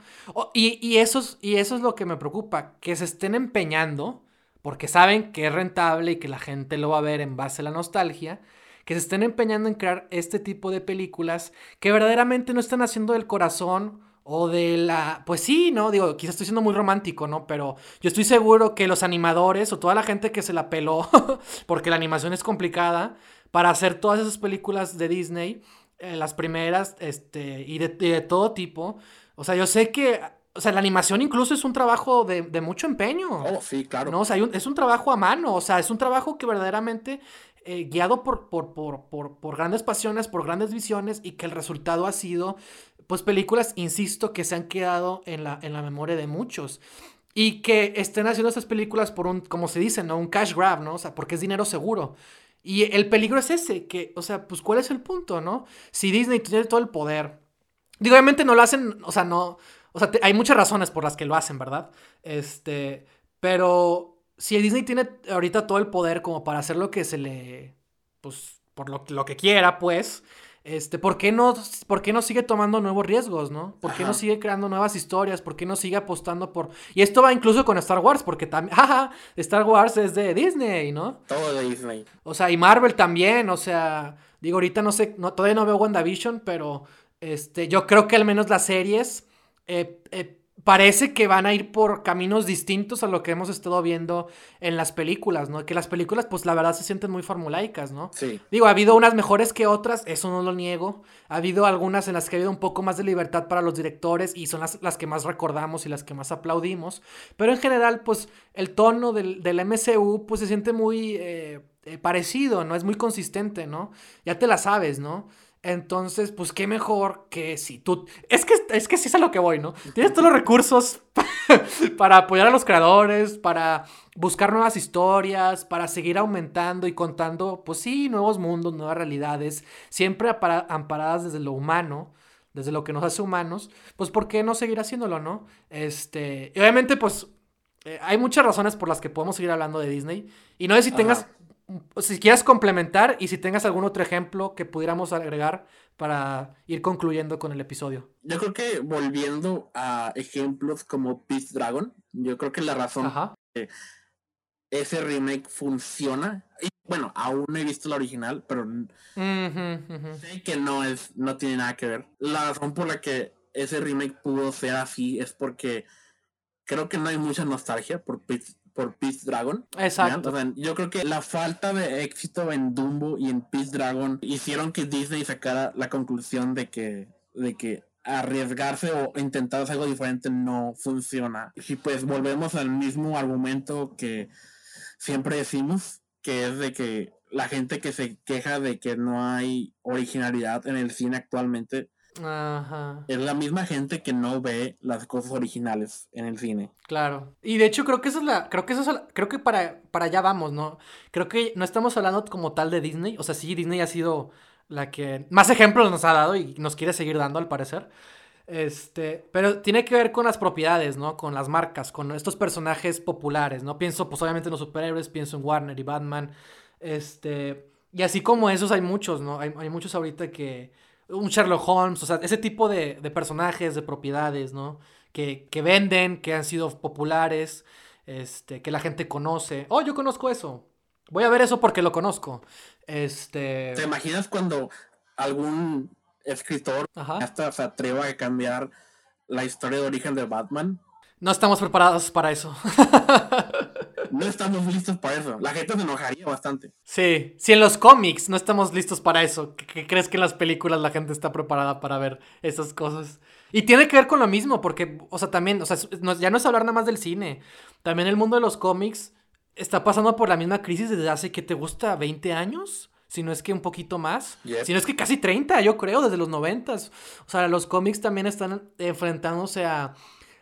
y, y, eso es, y eso es lo que me preocupa, que se estén empeñando porque saben que es rentable y que la gente lo va a ver en base a la nostalgia, que se estén empeñando en crear este tipo de películas que verdaderamente no están haciendo del corazón o de la... Pues sí, ¿no? Digo, quizás estoy siendo muy romántico, ¿no? Pero yo estoy seguro que los animadores o toda la gente que se la peló, [laughs] porque la animación es complicada, para hacer todas esas películas de Disney, eh, las primeras, este, y de, y de todo tipo, o sea, yo sé que o sea, la animación incluso es un trabajo de, mucho empeño. Oh, sí, claro. ¿no? O sea, es un trabajo a mano. O sea, es un trabajo que verdaderamente eh, guiado por, por, por, grandes pasiones, por grandes visiones y que el resultado ha sido, pues, películas, insisto, que se han quedado en la, en la memoria de muchos. Y que estén haciendo esas películas por un, como se dice, ¿no? Un cash grab, ¿no? O sea, porque es dinero seguro. Y el peligro es ese, que, o sea, pues, ¿cuál es el punto, no? Si Disney tiene todo el poder. Digo, obviamente no lo hacen, o sea, no, o sea, hay muchas razones por las que lo hacen, ¿verdad? Este, pero si Disney tiene ahorita todo el poder como para hacer lo que se le, pues, por lo, lo que quiera, pues, este, ¿por qué, no, ¿por qué no sigue tomando nuevos riesgos, no? ¿Por qué no sigue creando nuevas historias? ¿Por qué no sigue apostando por...? Y esto va incluso con Star Wars, porque también, [laughs] jaja, Star Wars es de Disney, ¿no? Todo de Disney. O sea, y Marvel también, o sea, digo, ahorita no sé, no, todavía no veo WandaVision, pero, este, yo creo que al menos las series eh, eh, parece que van a ir por caminos distintos a lo que hemos estado viendo en las películas, ¿no? Que las películas, pues la verdad se sienten muy formulaicas, ¿no? Sí. Digo, ha habido unas mejores que otras, eso no lo niego. Ha habido algunas en las que ha habido un poco más de libertad para los directores y son las, las que más recordamos y las que más aplaudimos. Pero en general, pues el tono del, del MCU, pues se siente muy eh, parecido, ¿no? Es muy consistente, ¿no? Ya te la sabes, ¿no? Entonces, pues qué mejor que si tú... Es que, es que sí es a lo que voy, ¿no? Tienes todos los recursos [laughs] para apoyar a los creadores, para buscar nuevas historias, para seguir aumentando y contando, pues sí, nuevos mundos, nuevas realidades, siempre amparadas desde lo humano, desde lo que nos hace humanos, pues ¿por qué no seguir haciéndolo, no? Este, obviamente, pues eh, hay muchas razones por las que podemos seguir hablando de Disney. Y no sé si tengas si quieres complementar y si tengas algún otro ejemplo que pudiéramos agregar para ir concluyendo con el episodio. Yo creo que volviendo a ejemplos como Peace Dragon, yo creo que la razón que ese remake funciona, y bueno, aún no he visto la original, pero sé que no es, no tiene nada que ver. La razón por la que ese remake pudo ser así es porque creo que no hay mucha nostalgia por Peace, por Peace Dragon. Exacto. yo creo que la falta de éxito en Dumbo y en Peace Dragon hicieron que Disney sacara la conclusión de que, de que arriesgarse o intentar hacer algo diferente no funciona. Y pues volvemos al mismo argumento que siempre decimos, que es de que la gente que se queja de que no hay originalidad en el cine actualmente Ajá. es la misma gente que no ve las cosas originales en el cine. Claro. Y de hecho creo que eso es la, creo que eso es la- creo que para, para allá vamos, ¿no? Creo que no estamos hablando como tal de Disney. O sea, sí, Disney ha sido la que más ejemplos nos ha dado y nos quiere seguir dando al parecer. Este, pero tiene que ver con las propiedades, ¿no? Con las marcas, con estos personajes populares, ¿no? Pienso, pues obviamente en los superhéroes, pienso en Warner y Batman. Este, y así como esos hay muchos, ¿no? Hay, hay muchos ahorita que, un Sherlock Holmes, o sea, ese tipo de, de personajes, de propiedades, ¿no? Que, que venden, que han sido populares, este, que la gente conoce. Oh, yo conozco eso. Voy a ver eso porque lo conozco. Este. ¿Te imaginas cuando algún escritor Ajá. hasta se atreva a cambiar la historia de origen de Batman? No estamos preparados para eso. [laughs] No estamos listos para eso. La gente se enojaría bastante. Sí, si en los cómics no estamos listos para eso, ¿qué, crees que en las películas la gente está preparada para ver esas cosas? Y tiene que ver con lo mismo, porque, o sea, también, o sea, ya no es hablar nada más del cine. También el mundo de los cómics está pasando por la misma crisis desde hace, ¿qué te gusta? ¿20 años? Si no es que un poquito más. Yep. Si no es que casi 30, yo creo, desde los 90. O sea, los cómics también están enfrentándose a,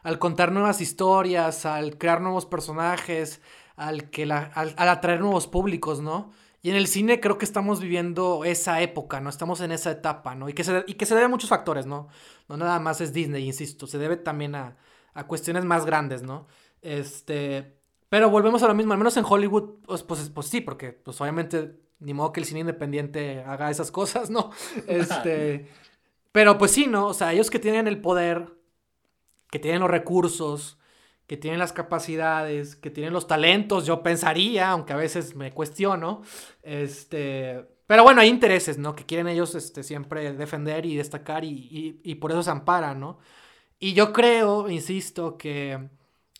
al contar nuevas historias, al crear nuevos personajes, al, que la, al, al atraer nuevos públicos, ¿no? Y en el cine creo que estamos viviendo esa época, ¿no? Estamos en esa etapa, ¿no? Y que se, y que se debe a muchos factores, ¿no? No nada más es Disney, insisto, se debe también a, a cuestiones más grandes, ¿no? Este, pero volvemos a lo mismo, al menos en Hollywood, pues, pues, pues sí, porque pues obviamente ni modo que el cine independiente haga esas cosas, ¿no? [laughs] Este, pero pues sí, ¿no? O sea, ellos que tienen el poder, que tienen los recursos, que tienen las capacidades, que tienen los talentos, yo pensaría, aunque a veces me cuestiono, este, pero bueno, hay intereses, ¿no? Que quieren ellos este, siempre defender y destacar y, y, por eso se amparan, ¿no? Y yo creo, insisto, que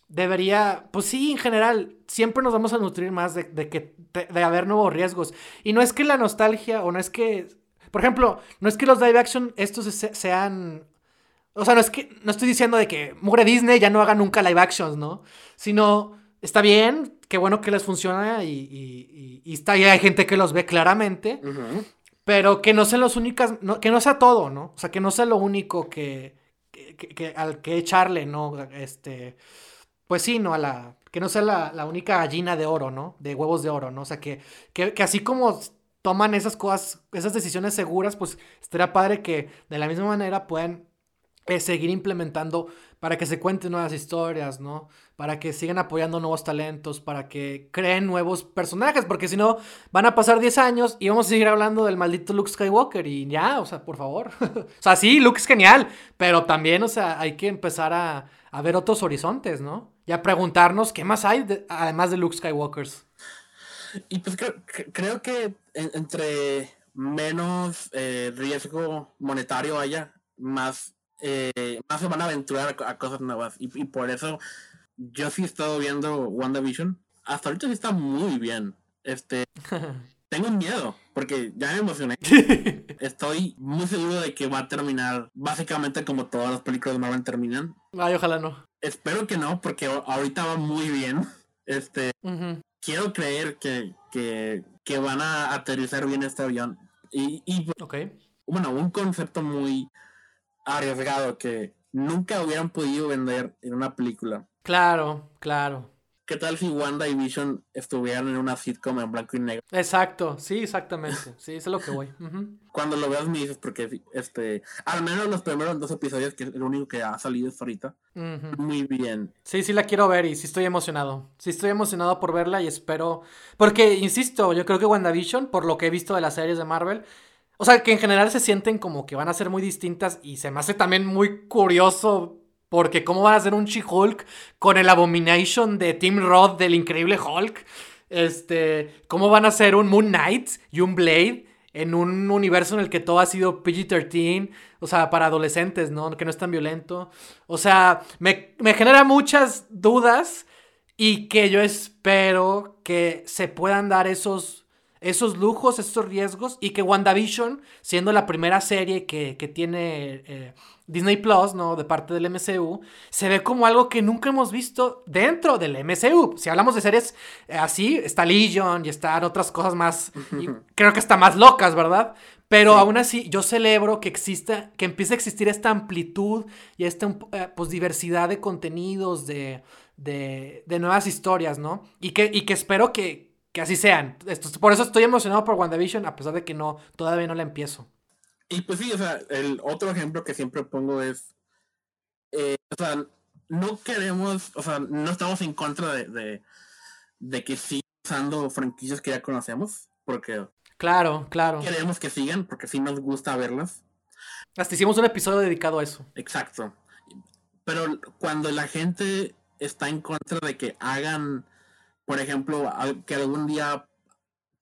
debería, pues sí, en general, siempre nos vamos a nutrir más de, de que, de, haber nuevos riesgos. Y no es que la nostalgia, o no es que, por ejemplo, no es que los live action estos se- sean o sea, no es que no estoy diciendo de que mugre Disney ya no haga nunca live actions, ¿no? Sino está bien, qué bueno que les funciona y, y, y- y está hay gente que los ve claramente, pero que no sean los únicas, no- que no sea todo, ¿no? O sea, que no sea lo único que, que- que- que- al que echarle, ¿no? Este, pues sí, ¿no? A la, que no sea la, la única gallina de oro, ¿no? De huevos de oro, ¿no? O sea, que, que, que así como toman esas cosas, esas decisiones seguras, pues estaría padre que de la misma manera puedan seguir implementando para que se cuenten nuevas historias, ¿no? Para que sigan apoyando nuevos talentos, para que creen nuevos personajes, porque si no, van a pasar 10 años y vamos a seguir hablando del maldito Luke Skywalker y ya, o sea, por favor. [laughs] o sea, sí, Luke es genial, pero también, o sea, hay que empezar a, a ver otros horizontes, ¿no? Y a preguntarnos qué más hay de- además de Luke Skywalkers. Y pues creo, cre- creo que en- entre menos eh, riesgo monetario haya, más, eh, más se van a aventurar a, co- a cosas nuevas. Y, y por eso yo sí he estado viendo WandaVision. Hasta ahorita sí está muy bien. Este, [laughs] tengo miedo, porque ya me emocioné. [laughs] Estoy muy seguro de que va a terminar básicamente como todas las películas de Marvel terminan. Ay, ojalá no. Espero que no, porque ahorita va muy bien. Este, quiero creer que, que, que van a aterrizar bien este avión. Y, bueno, un concepto muy arriesgado que nunca hubieran podido vender en una película. Claro, claro. ¿Qué tal si Wanda y Vision estuvieran en una sitcom en blanco y negro? Exacto, sí, exactamente. Sí, eso es lo que voy. [laughs] Cuando lo veas me dices porque este, al menos los primeros dos episodios, que es el único que ha salido hasta ahorita, muy bien. Sí, sí la quiero ver y sí estoy emocionado. Sí estoy emocionado por verla y espero... Porque, insisto, yo creo que WandaVision, por lo que he visto de las series de Marvel, o sea, que en general se sienten como que van a ser muy distintas y se me hace también muy curioso porque cómo van a ser un She-Hulk con el Abomination de Tim Roth del Increíble Hulk. Este, cómo van a ser un Moon Knight y un Blade en un universo en el que todo ha sido PG-13, o sea, para adolescentes, ¿no? Que no es tan violento. O sea, me, me genera muchas dudas y que yo espero que se puedan dar esos, esos lujos, esos riesgos, y que WandaVision, siendo la primera serie que, tiene eh, Disney Plus, ¿no? De parte del MCU, se ve como algo que nunca hemos visto dentro del MCU. Si hablamos de series eh, así, está Legion y están otras cosas más, [laughs] creo que está más locas, ¿verdad? Pero aún así, yo celebro que exista, que empiece a existir esta amplitud y esta eh, pues, diversidad de contenidos, de, de, de, nuevas historias, ¿no? Y que, y que espero que, que así sean. por eso estoy emocionado por WandaVision, a pesar de que no, todavía no la empiezo. Y pues sí, o sea, el otro ejemplo que siempre pongo es, eh, o sea, no queremos, o sea, no estamos en contra de, de, de que sigan usando franquicias que ya conocemos, porque Claro, claro. Queremos que sigan porque sí nos gusta verlas. Hasta hicimos un episodio dedicado a eso. Exacto. Pero cuando la gente está en contra de que hagan, por ejemplo, que algún día,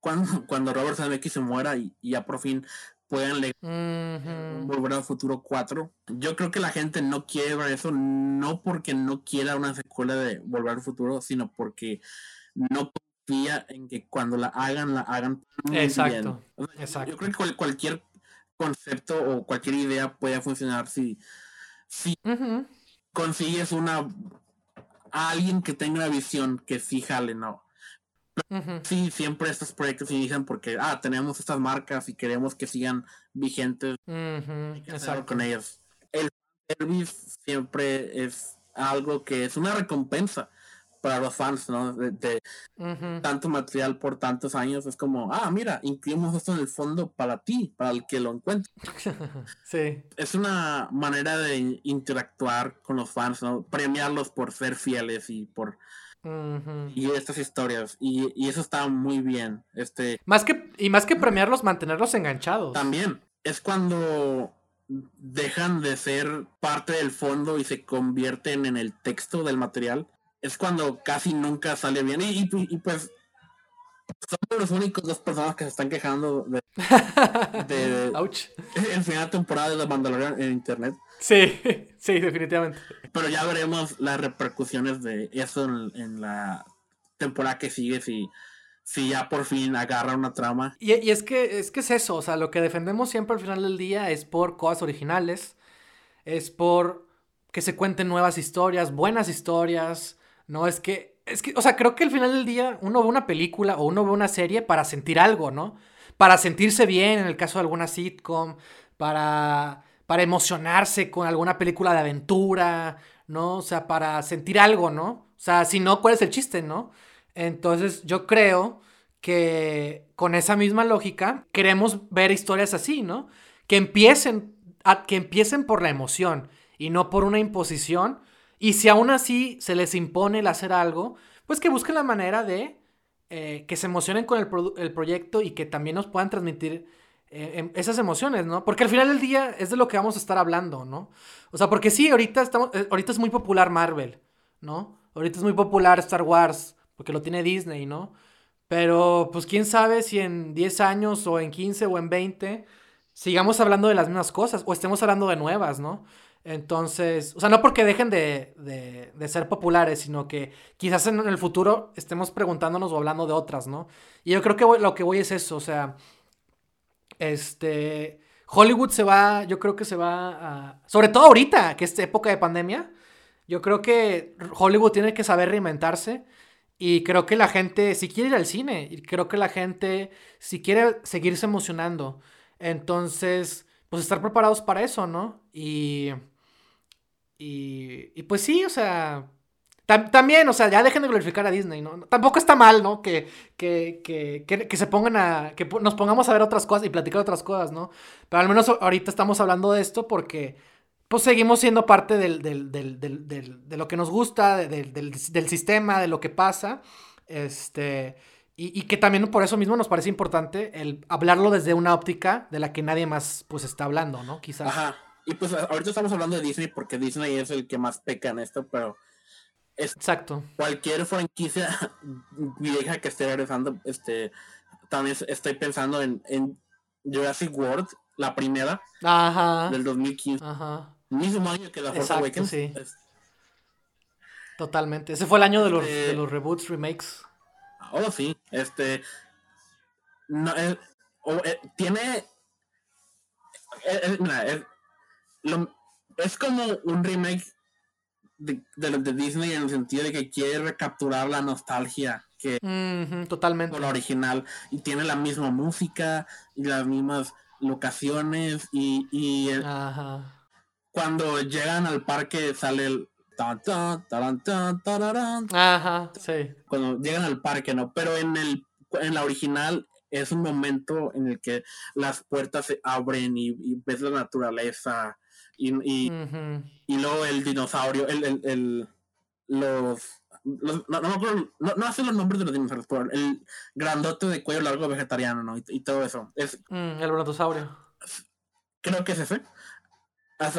cuando, [laughs] cuando Robert Zemeckis se muera y, ya por fin puedan leer Volver al Futuro 4, yo creo que la gente no quiere ver eso, no porque no quiera una secuela de Volver al Futuro, sino porque no en que cuando la hagan, la hagan muy Exacto. Exacto. Yo creo que cualquier concepto o cualquier idea puede funcionar si, si consigues una alguien que tenga una visión que sí jale, ¿no? Sí, siempre estos proyectos inician porque, ah, tenemos estas marcas y queremos que sigan vigentes con ellos. El service siempre es algo que es una recompensa para los fans, ¿no? De, tanto material por tantos años, es como, ah, mira, incluimos esto en el fondo para ti, para el que lo encuentre. [laughs] sí. Es una manera de interactuar con los fans, ¿no? Premiarlos por ser fieles y por... Y estas historias, y, y, eso está muy bien. Este, más que, y más que premiarlos, mantenerlos enganchados. También, es cuando dejan de ser parte del fondo y se convierten en el texto del material es cuando casi nunca sale bien. Y, pues son los únicos dos personas que se están quejando de, [laughs] de el final de temporada de The Mandalorian en internet. Sí, [laughs] sí, definitivamente. Pero ya veremos las repercusiones de eso en, la temporada que sigue si, si ya por fin agarra una trama. Y, y, es que es que es eso, o sea, lo que defendemos siempre al final del día es por cosas originales, es por que se cuenten nuevas historias, buenas historias, no, es que, es que, o sea, creo que al final del día uno ve una película o uno ve una serie para sentir algo, ¿no? Para sentirse bien en el caso de alguna sitcom, para, para emocionarse con alguna película de aventura, ¿no? O sea, para sentir algo, ¿no? O sea, si no, ¿cuál es el chiste, no? Entonces yo creo que con esa misma lógica queremos ver historias así, ¿no? Que empiecen, a, que empiecen por la emoción y no por una imposición y si aún así se les impone el hacer algo, pues que busquen la manera de eh, que se emocionen con el, proyecto y que también nos puedan transmitir eh, em, esas emociones, ¿no? Porque al final del día es de lo que vamos a estar hablando, ¿no? O sea, porque sí, ahorita, estamos, eh, ahorita es muy popular Marvel, ¿no? Ahorita es muy popular Star Wars, porque lo tiene Disney, ¿no? Pero pues quién sabe si en 10 años o en 15 o en 20 sigamos hablando de las mismas cosas o estemos hablando de nuevas, ¿no? Entonces, o sea, no porque dejen de, ser populares, sino que quizás en el futuro estemos preguntándonos o hablando de otras, ¿no? Y yo creo que lo que voy es eso, o sea, este, Hollywood se va, yo creo que se va a, sobre todo ahorita, que es época de pandemia, yo creo que Hollywood tiene que saber reinventarse y creo que la gente, si quiere ir al cine, y creo que la gente, si quiere seguirse emocionando, entonces, pues estar preparados para eso, ¿no? Y... Y, pues sí, o sea, también, o sea, ya dejen de glorificar a Disney, ¿no? Tampoco está mal, ¿no? Que, que, que, que, se pongan a. que nos pongamos a ver otras cosas y platicar otras cosas, ¿no? Pero al menos ahorita estamos hablando de esto porque. Pues seguimos siendo parte del, del, del, de lo que nos gusta, del, sistema, de lo que pasa. Este. Y, y, que también por eso mismo nos parece importante el hablarlo desde una óptica de la que nadie más pues está hablando, ¿no? Quizás. Ajá. Y pues ahorita estamos hablando de Disney porque Disney es el que más peca en esto, pero Exacto. Cualquier franquicia [laughs] vieja que esté regresando, este, también estoy pensando en, en Jurassic World, la primera, Ajá. del 2015. Ajá. Mismo año que la Force Awakens. Sí. Totalmente. Ese fue el año de los, este de los reboots, remakes. Oh, sí. Este. No, o, eh, tiene. eh, eh, mira, lo- es como un remake de, de los de Disney en el sentido de que quiere recapturar la nostalgia que Ujú, totalmente. con la original y tiene la misma música y las mismas locaciones y, y el- Ajá. cuando llegan al parque sale el tan, tan, taran, tan, tararán, Ajá, sí. cuando llegan al parque, ¿no? Pero en el en la original es un momento en el que las puertas se abren y, y ves la naturaleza y, y, Ujú. y luego el dinosaurio, el, el, el- los, los- no, no, me acuerdo- no, no sé los nombres de los dinosaurios, pero el grandote de cuello largo vegetariano, ¿no? Y, y todo eso. Es, Mm, el brontosaurio. creo que es ese.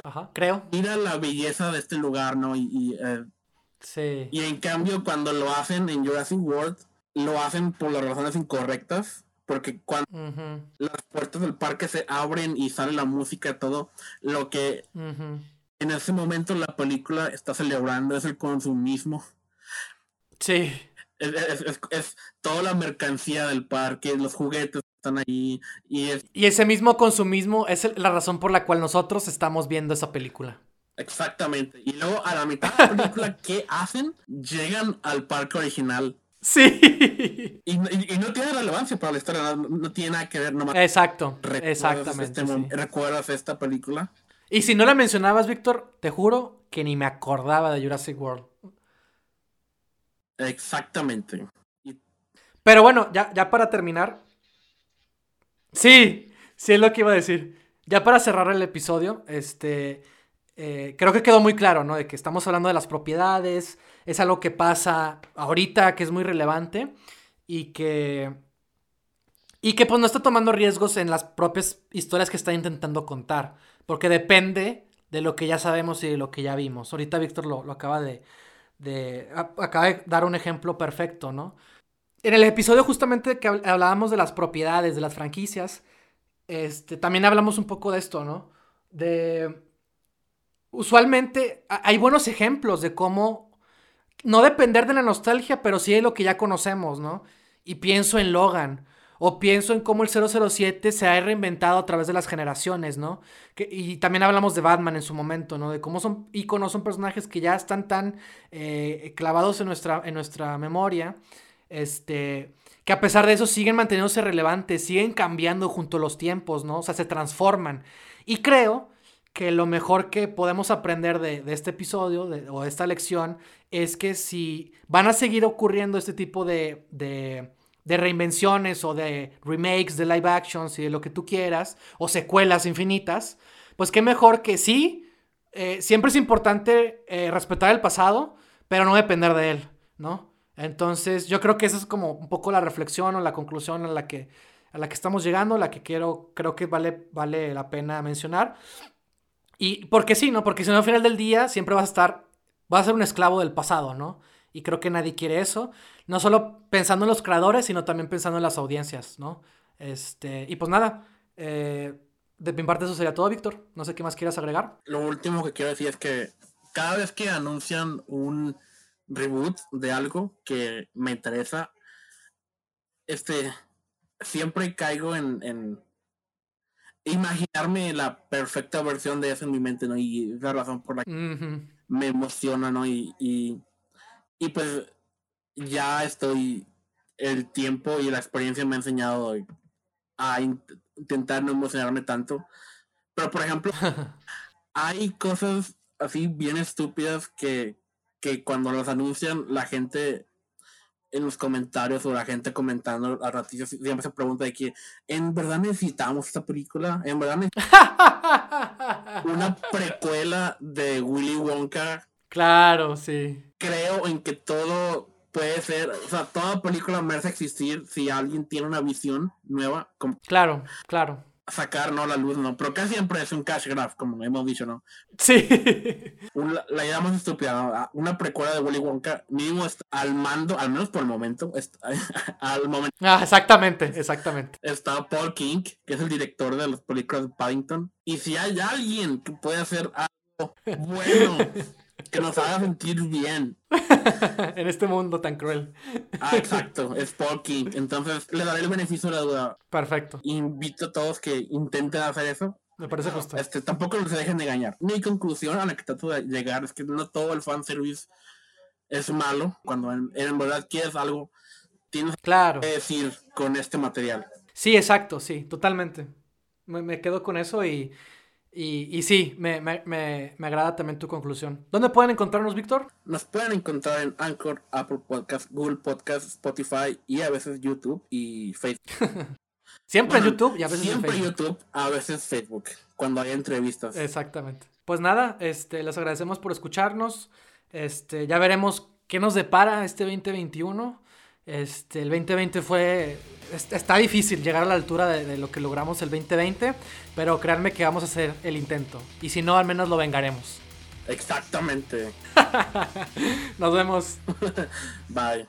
Ajá, creo. Mira la belleza de este lugar, ¿no? Y, y, eh, Sí. y en cambio cuando lo hacen en Jurassic World, lo hacen por las razones incorrectas. Porque cuando las puertas del parque se abren y sale la música y todo, lo que en ese momento la película está celebrando es el consumismo. Sí. Es, es- es- es toda la mercancía del parque, los juguetes están ahí y Y ese mismo consumismo es el- la razón por la cual nosotros estamos viendo esa película. exactamente. Y luego a la mitad de la [laughs] película, ¿qué hacen? Llegan al parque original. Sí. Y, y- y no tiene relevancia para la historia, no, no tiene nada que ver, nomás Exacto. recuerdas, Exactamente. este sí. recuerdas esta película. Y si no la mencionabas, Víctor, te juro que ni me acordaba de Jurassic World. Exactamente. Pero bueno, ya, ya para terminar. Sí, sí es lo que iba a decir. Ya para cerrar el episodio, este. eh, creo que quedó muy claro, ¿no? De que estamos hablando de las propiedades. Es algo que pasa ahorita, que es muy relevante. Y que. Y que pues no está tomando riesgos en las propias historias que está intentando contar. Porque depende de lo que ya sabemos y de lo que ya vimos. Ahorita Víctor lo, lo acaba de. de acaba de dar un ejemplo perfecto, ¿no? En el episodio justamente que habl- hablábamos de las propiedades, de las franquicias, este, también hablamos un poco de esto, ¿no? De... Usualmente hay buenos ejemplos de cómo no depender de la nostalgia, pero sí de lo que ya conocemos, ¿no? Y pienso en Logan, o pienso en cómo el 007 se ha reinventado a través de las generaciones, ¿no? Y también hablamos de Batman en su momento, ¿no? De cómo son íconos, son personajes que ya están tan eh, clavados en nuestra, en nuestra memoria, este, que a pesar de eso siguen manteniéndose relevantes, siguen cambiando junto a los tiempos, ¿no? O sea, se transforman. Y creo que lo mejor que podemos aprender de, este episodio o de esta lección es que si van a seguir ocurriendo este tipo de, de, de reinvenciones o de remakes de live actions y de lo que tú quieras, o secuelas infinitas, pues qué mejor que sí, eh, siempre es importante eh, respetar el pasado, pero no depender de él, ¿no? Entonces yo creo que esa es como un poco la reflexión o la conclusión a la que, a la que estamos llegando, la que quiero, creo que vale, vale la pena mencionar. Y porque sí, ¿no? Porque si no, al final del día siempre vas a estar, vas a ser un esclavo del pasado, ¿no? Y creo que nadie quiere eso. No solo pensando en los creadores, sino también pensando en las audiencias, ¿no? Este, y pues nada, eh, de mi parte eso sería todo, Víctor. No sé qué más quieras agregar. lo último que quiero decir es que cada vez que anuncian un reboot de algo que me interesa, este, siempre caigo en, en imaginarme la perfecta versión de eso en mi mente, ¿no? Y es la razón por la que me emociona, ¿no? Y, y, y pues ya estoy, el tiempo y la experiencia me ha enseñado a in- intentar no emocionarme tanto. Pero, por ejemplo, [laughs] hay cosas así bien estúpidas que, que cuando las anuncian la gente en los comentarios o la gente comentando a ratillos siempre se pregunta de que en verdad necesitamos esta película en verdad necesitamos [laughs] una precuela de Willy Wonka claro, sí. creo en que todo puede ser o sea toda película merece existir si alguien tiene una visión nueva como Claro, claro. Sacar no la luz no pero casi siempre es un cash grab como hemos dicho no Sí. La, idea más estúpida, ¿no? Ah, una precuela de Willy Wonka, mínimo está al mando, al menos por el momento, está- [laughs] al momento Ah, exactamente, exactamente. está Paul King, que es el director de las películas de Paddington, y si hay alguien que puede hacer algo [laughs] bueno que nos haga sentir bien. [laughs] en este mundo tan cruel. Ah, exacto, es Pocky. Entonces le daré el beneficio de la duda. Perfecto. Invito a todos que intenten hacer eso. Me parece justo. Este, tampoco se dejen de engañar. Mi conclusión a la que trato de llegar es que no todo el fanservice es malo. Cuando en, en verdad quieres algo, tienes claro. que decir con este material. Sí, exacto, sí, totalmente. Me, me quedo con eso y, y, y sí, me, me, me, me, agrada también tu conclusión. ¿Dónde pueden encontrarnos, Víctor? Nos pueden encontrar en Anchor, Apple Podcast, Google Podcast, Spotify y a veces YouTube y Facebook. [laughs] siempre bueno, en YouTube y a veces siempre en Facebook. YouTube, a veces Facebook, cuando hay entrevistas. Exactamente. Pues nada, este, les agradecemos por escucharnos. Este, ya veremos qué nos depara este 2021. Este, el 2020 fue. Está difícil llegar a la altura de, de, lo que logramos el 2020, pero créanme que vamos a hacer el intento. Y si no, al menos lo vengaremos. Exactamente. [laughs] Nos vemos. [laughs] Bye.